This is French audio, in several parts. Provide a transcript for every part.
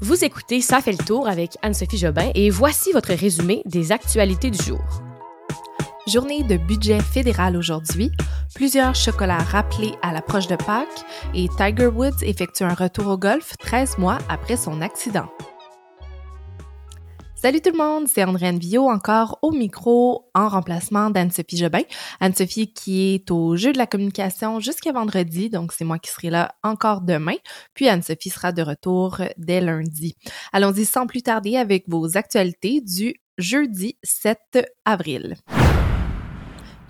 Vous écoutez Ça fait le tour avec Anne-Sophie Jobin et voici votre résumé des actualités du jour. Journée de budget fédéral aujourd'hui, plusieurs chocolats rappelés à l'approche de Pâques et Tiger Woods effectue un retour au golf 13 mois après son accident. Salut tout le monde, c'est Andréane Villot encore au micro en remplacement d'Anne-Sophie Jobin. Anne-Sophie qui est au jeu de la communication jusqu'à vendredi, donc c'est moi qui serai là encore demain. Puis Anne-Sophie sera de retour dès lundi. Allons-y sans plus tarder avec vos actualités du jeudi 7 avril.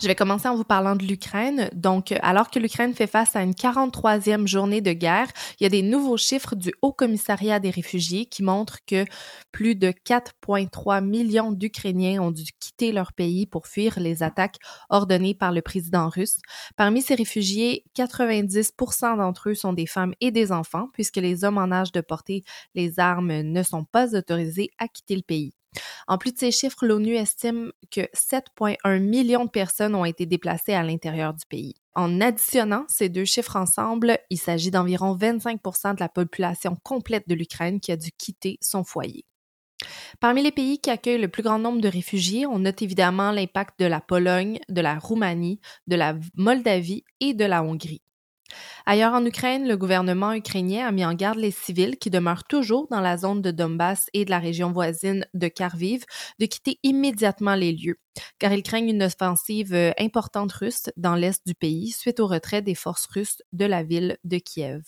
Je vais commencer en vous parlant de l'Ukraine. Donc, alors que l'Ukraine fait face à une 43e journée de guerre, il y a des nouveaux chiffres du Haut Commissariat des réfugiés qui montrent que plus de 4,3 millions d'Ukrainiens ont dû quitter leur pays pour fuir les attaques ordonnées par le président russe. Parmi ces réfugiés, 90% d'entre eux sont des femmes et des enfants, puisque les hommes en âge de porter les armes ne sont pas autorisés à quitter le pays. En plus de ces chiffres, l'ONU estime que 7,1 millions de personnes ont été déplacées à l'intérieur du pays. En additionnant ces deux chiffres ensemble, il s'agit d'environ 25% de la population complète de l'Ukraine qui a dû quitter son foyer. Parmi les pays qui accueillent le plus grand nombre de réfugiés, on note évidemment l'impact de la Pologne, de la Roumanie, de la Moldavie et de la Hongrie. Ailleurs en Ukraine, le gouvernement ukrainien a mis en garde les civils qui demeurent toujours dans la zone de Donbass et de la région voisine de Kharkiv de quitter immédiatement les lieux, car ils craignent une offensive euh, importante russe dans l'est du pays suite au retrait des forces russes de la ville de Kiev.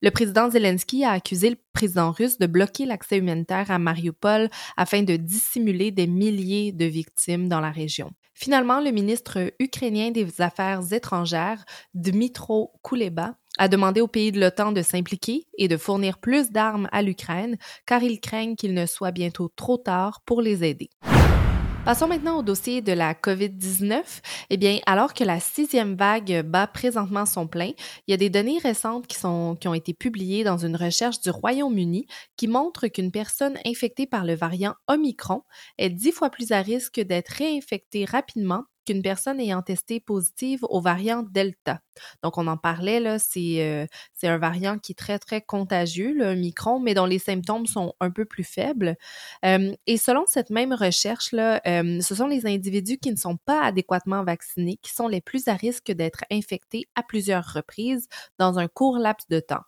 Le président Zelensky a accusé le président russe de bloquer l'accès humanitaire à Mariupol afin de dissimuler des milliers de victimes dans la région. Finalement, le ministre ukrainien des Affaires étrangères, Dmitro Kuleba, a demandé aux pays de l'OTAN de s'impliquer et de fournir plus d'armes à l'Ukraine, car ils craignent qu'il ne soit bientôt trop tard pour les aider. Passons maintenant au dossier de la COVID-19. Eh bien, alors que la sixième vague bat présentement son plein, il y a des données récentes qui, sont, qui ont été publiées dans une recherche du Royaume-Uni qui montrent qu'une personne infectée par le variant Omicron est dix fois plus à risque d'être réinfectée rapidement qu'une personne ayant testé positive au variant Delta. Donc, on en parlait, euh, c'est un variant qui est très, très contagieux, le micron, mais dont les symptômes sont un peu plus faibles. Euh, et selon cette même recherche, euh, ce sont les individus qui ne sont pas adéquatement vaccinés qui sont les plus à risque d'être infectés à plusieurs reprises dans un court laps de temps.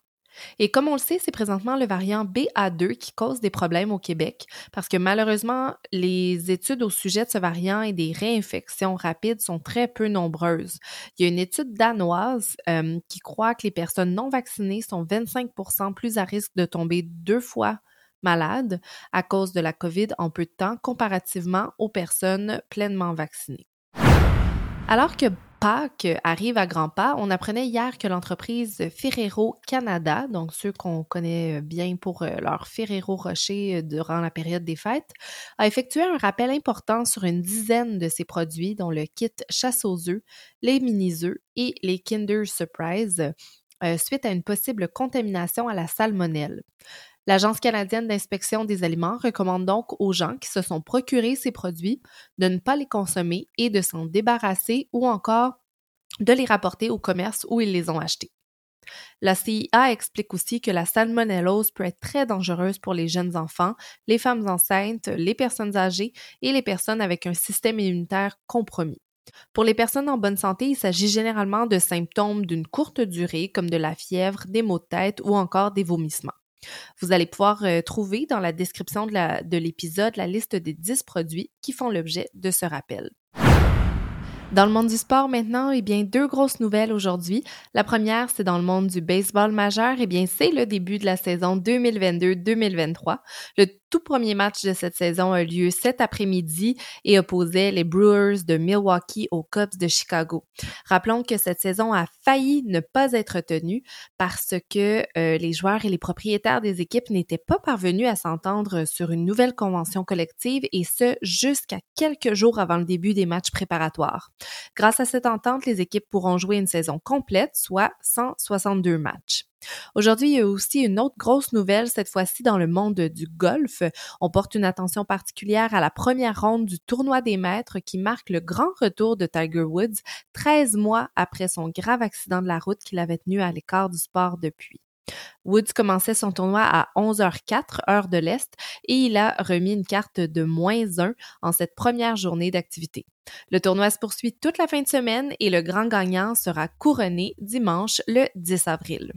Et comme on le sait, c'est présentement le variant BA2 qui cause des problèmes au Québec parce que malheureusement, les études au sujet de ce variant et des réinfections rapides sont très peu nombreuses. Il y a une étude danoise euh, qui croit que les personnes non vaccinées sont 25% plus à risque de tomber deux fois malades à cause de la COVID en peu de temps comparativement aux personnes pleinement vaccinées. Alors que Arrive à grands pas. On apprenait hier que l'entreprise Ferrero Canada, donc ceux qu'on connaît bien pour euh, leur Ferrero Rocher euh, durant la période des fêtes, a effectué un rappel important sur une dizaine de ses produits, dont le kit chasse aux œufs, les mini-œufs et les Kinder Surprise, euh, suite à une possible contamination à la salmonelle. L'Agence canadienne d'inspection des aliments recommande donc aux gens qui se sont procurés ces produits de ne pas les consommer et de s'en débarrasser ou encore de les rapporter au commerce où ils les ont achetés. La CIA explique aussi que la salmonellose peut être très dangereuse pour les jeunes enfants, les femmes enceintes, les personnes âgées et les personnes avec un système immunitaire compromis. Pour les personnes en bonne santé, il s'agit généralement de symptômes d'une courte durée comme de la fièvre, des maux de tête ou encore des vomissements. Vous allez pouvoir euh, trouver dans la description de l'épisode la liste des 10 produits qui font l'objet de ce rappel. Dans le monde du sport maintenant, eh bien, deux grosses nouvelles aujourd'hui. La première, c'est dans le monde du baseball majeur. Eh bien, c'est le début de la saison 2022-2023. Le tout premier match de cette saison a lieu cet après-midi et opposait les Brewers de Milwaukee aux Cubs de Chicago. Rappelons que cette saison a failli ne pas être tenue parce que euh, les joueurs et les propriétaires des équipes n'étaient pas parvenus à s'entendre sur une nouvelle convention collective et ce jusqu'à quelques jours avant le début des matchs préparatoires. Grâce à cette entente, les équipes pourront jouer une saison complète, soit 162 matchs. Aujourd'hui, il y a aussi une autre grosse nouvelle, cette fois-ci dans le monde du golf. On porte une attention particulière à la première ronde du tournoi des maîtres qui marque le grand retour de Tiger Woods 13 mois après son grave accident de la route qui l'avait tenu à l'écart du sport depuis. Woods commençait son tournoi à 11h04 heure de l'Est et il a remis une carte de moins 1 en cette première journée d'activité. Le tournoi se poursuit toute la fin de semaine et le grand gagnant sera couronné dimanche le 10 avril.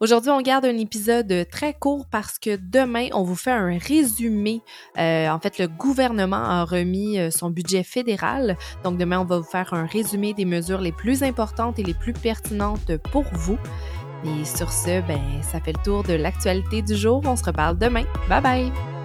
Aujourd'hui, on garde un épisode très court parce que demain, on vous fait un résumé. Euh, en fait, le gouvernement a remis euh, son budget fédéral. Donc, demain, on va vous faire un résumé des mesures les plus importantes et les plus pertinentes pour vous. Et sur ce, ben, ça fait le tour de l'actualité du jour. On se reparle demain. Bye bye!